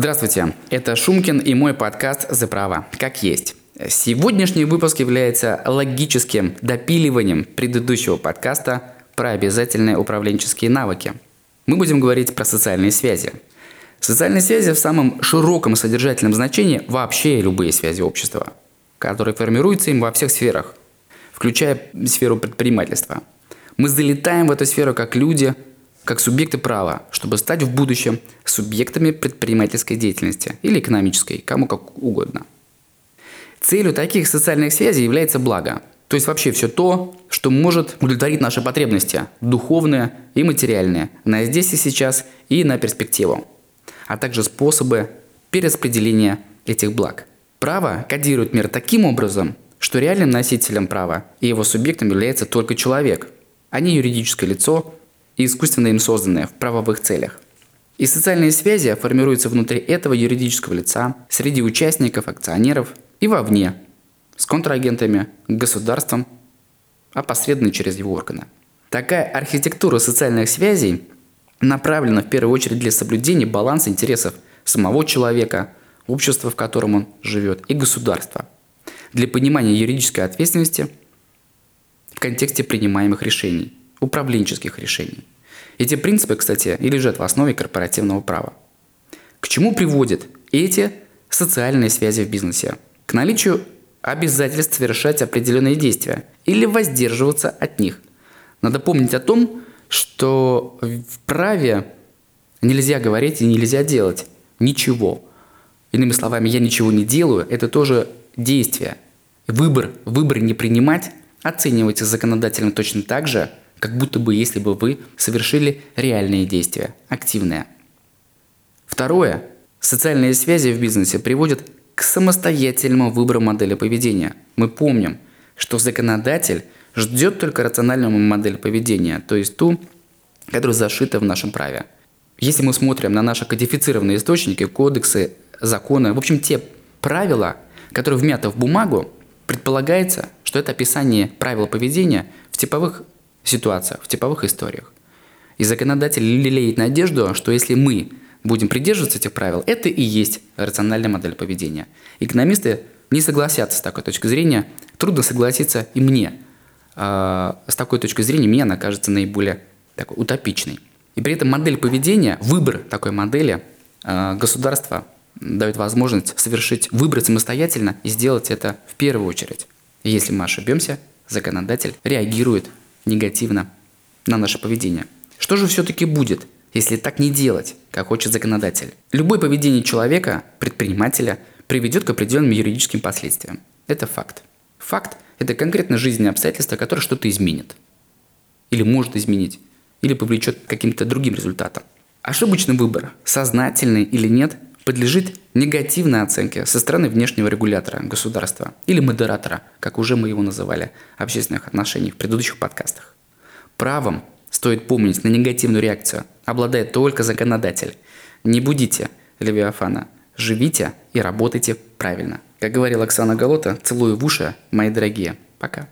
Здравствуйте, это Шумкин и мой подкаст «За право. Как есть». Сегодняшний выпуск является логическим допиливанием предыдущего подкаста про обязательные управленческие навыки. Мы будем говорить про социальные связи. Социальные связи в самом широком содержательном значении вообще любые связи общества, которые формируются им во всех сферах, включая сферу предпринимательства. Мы залетаем в эту сферу как люди – как субъекты права, чтобы стать в будущем субъектами предпринимательской деятельности или экономической, кому как угодно. Целью таких социальных связей является благо, то есть вообще все то, что может удовлетворить наши потребности, духовные и материальные, на здесь и сейчас и на перспективу, а также способы перераспределения этих благ. Право кодирует мир таким образом, что реальным носителем права и его субъектом является только человек, а не юридическое лицо и искусственно им созданные в правовых целях. И социальные связи формируются внутри этого юридического лица, среди участников, акционеров и вовне, с контрагентами, государством, опосредованно через его органы. Такая архитектура социальных связей направлена в первую очередь для соблюдения баланса интересов самого человека, общества, в котором он живет, и государства, для понимания юридической ответственности в контексте принимаемых решений, управленческих решений. Эти принципы, кстати, и лежат в основе корпоративного права. К чему приводят эти социальные связи в бизнесе? К наличию обязательств совершать определенные действия или воздерживаться от них. Надо помнить о том, что в праве нельзя говорить и нельзя делать ничего. Иными словами, я ничего не делаю, это тоже действие. Выбор, выбор не принимать оценивается законодателем точно так же, как будто бы если бы вы совершили реальные действия, активные. Второе. Социальные связи в бизнесе приводят к самостоятельному выбору модели поведения. Мы помним, что законодатель ждет только рациональную модель поведения, то есть ту, которая зашита в нашем праве. Если мы смотрим на наши кодифицированные источники, кодексы, законы, в общем, те правила, которые вмяты в бумагу, предполагается, что это описание правил поведения в типовых ситуациях, в типовых историях. И законодатель лелеет надежду, что если мы будем придерживаться этих правил, это и есть рациональная модель поведения. Экономисты не согласятся с такой точки зрения. Трудно согласиться и мне. А, с такой точки зрения мне она кажется наиболее такой утопичной. И при этом модель поведения, выбор такой модели а, государство дает возможность совершить, выбрать самостоятельно и сделать это в первую очередь. Если мы ошибемся, законодатель реагирует негативно на наше поведение. Что же все-таки будет, если так не делать, как хочет законодатель? Любое поведение человека, предпринимателя, приведет к определенным юридическим последствиям. Это факт. Факт – это конкретно жизненные обстоятельства, которые что-то изменят. Или может изменить. Или повлечет к каким-то другим результатам. Ошибочный выбор, сознательный или нет, подлежит негативной оценке со стороны внешнего регулятора государства или модератора, как уже мы его называли, общественных отношений в предыдущих подкастах. Правом стоит помнить на негативную реакцию обладает только законодатель. Не будите Левиафана, живите и работайте правильно. Как говорила Оксана Галота, целую в уши, мои дорогие. Пока.